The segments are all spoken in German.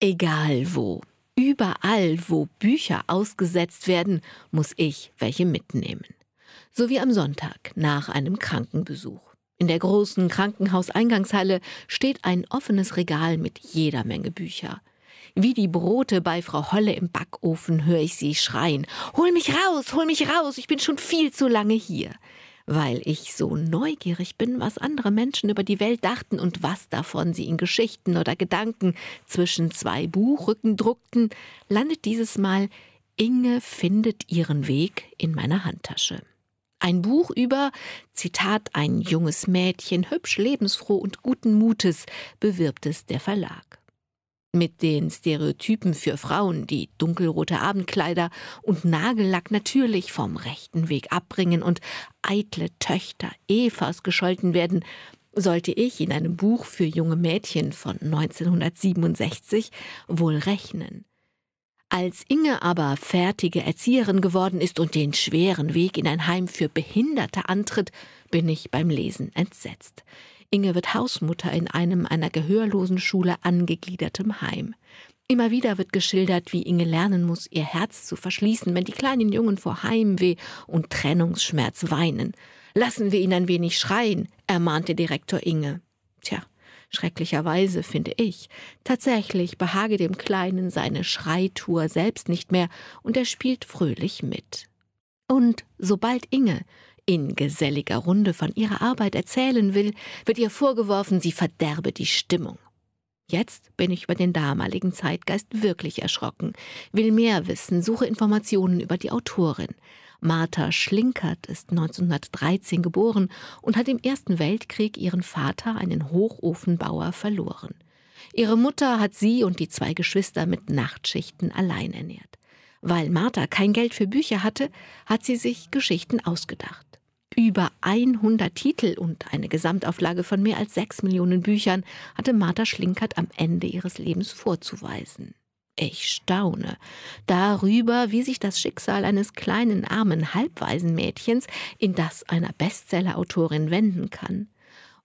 Egal wo, überall, wo Bücher ausgesetzt werden, muss ich welche mitnehmen. So wie am Sonntag nach einem Krankenbesuch. In der großen Krankenhauseingangshalle steht ein offenes Regal mit jeder Menge Bücher. Wie die Brote bei Frau Holle im Backofen höre ich sie schreien. Hol mich raus, hol mich raus, ich bin schon viel zu lange hier weil ich so neugierig bin, was andere Menschen über die Welt dachten und was davon sie in Geschichten oder Gedanken zwischen zwei Buchrücken druckten, landet dieses Mal Inge findet ihren Weg in meiner Handtasche. Ein Buch über, Zitat, ein junges Mädchen, hübsch, lebensfroh und guten Mutes, bewirbt es der Verlag mit den Stereotypen für Frauen, die dunkelrote Abendkleider und Nagellack natürlich vom rechten Weg abbringen und eitle Töchter Evas gescholten werden, sollte ich in einem Buch für junge Mädchen von 1967 wohl rechnen. Als Inge aber fertige Erzieherin geworden ist und den schweren Weg in ein Heim für Behinderte antritt, bin ich beim Lesen entsetzt. Inge wird Hausmutter in einem einer gehörlosen Schule angegliedertem Heim. Immer wieder wird geschildert, wie Inge lernen muss, ihr Herz zu verschließen, wenn die kleinen Jungen vor Heimweh und Trennungsschmerz weinen. Lassen wir ihn ein wenig schreien, ermahnte Direktor Inge. Tja, schrecklicherweise finde ich. Tatsächlich behage dem Kleinen seine Schreitour selbst nicht mehr und er spielt fröhlich mit. Und sobald Inge in geselliger Runde von ihrer Arbeit erzählen will, wird ihr vorgeworfen, sie verderbe die Stimmung. Jetzt bin ich über den damaligen Zeitgeist wirklich erschrocken, will mehr wissen, suche Informationen über die Autorin. Martha Schlinkert ist 1913 geboren und hat im Ersten Weltkrieg ihren Vater, einen Hochofenbauer, verloren. Ihre Mutter hat sie und die zwei Geschwister mit Nachtschichten allein ernährt. Weil Martha kein Geld für Bücher hatte, hat sie sich Geschichten ausgedacht über 100 Titel und eine Gesamtauflage von mehr als sechs Millionen Büchern hatte Martha Schlinkert am Ende ihres Lebens vorzuweisen. Ich staune darüber, wie sich das Schicksal eines kleinen, armen, halbweisen Mädchens in das einer Bestsellerautorin wenden kann.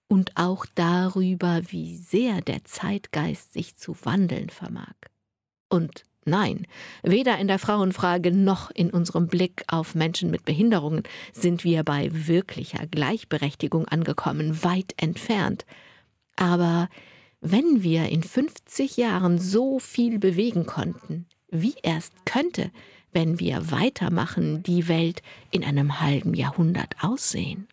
Und auch darüber, wie sehr der Zeitgeist sich zu wandeln vermag. Und Nein, weder in der Frauenfrage noch in unserem Blick auf Menschen mit Behinderungen sind wir bei wirklicher Gleichberechtigung angekommen, weit entfernt. Aber wenn wir in 50 Jahren so viel bewegen konnten, wie erst könnte, wenn wir weitermachen, die Welt in einem halben Jahrhundert aussehen?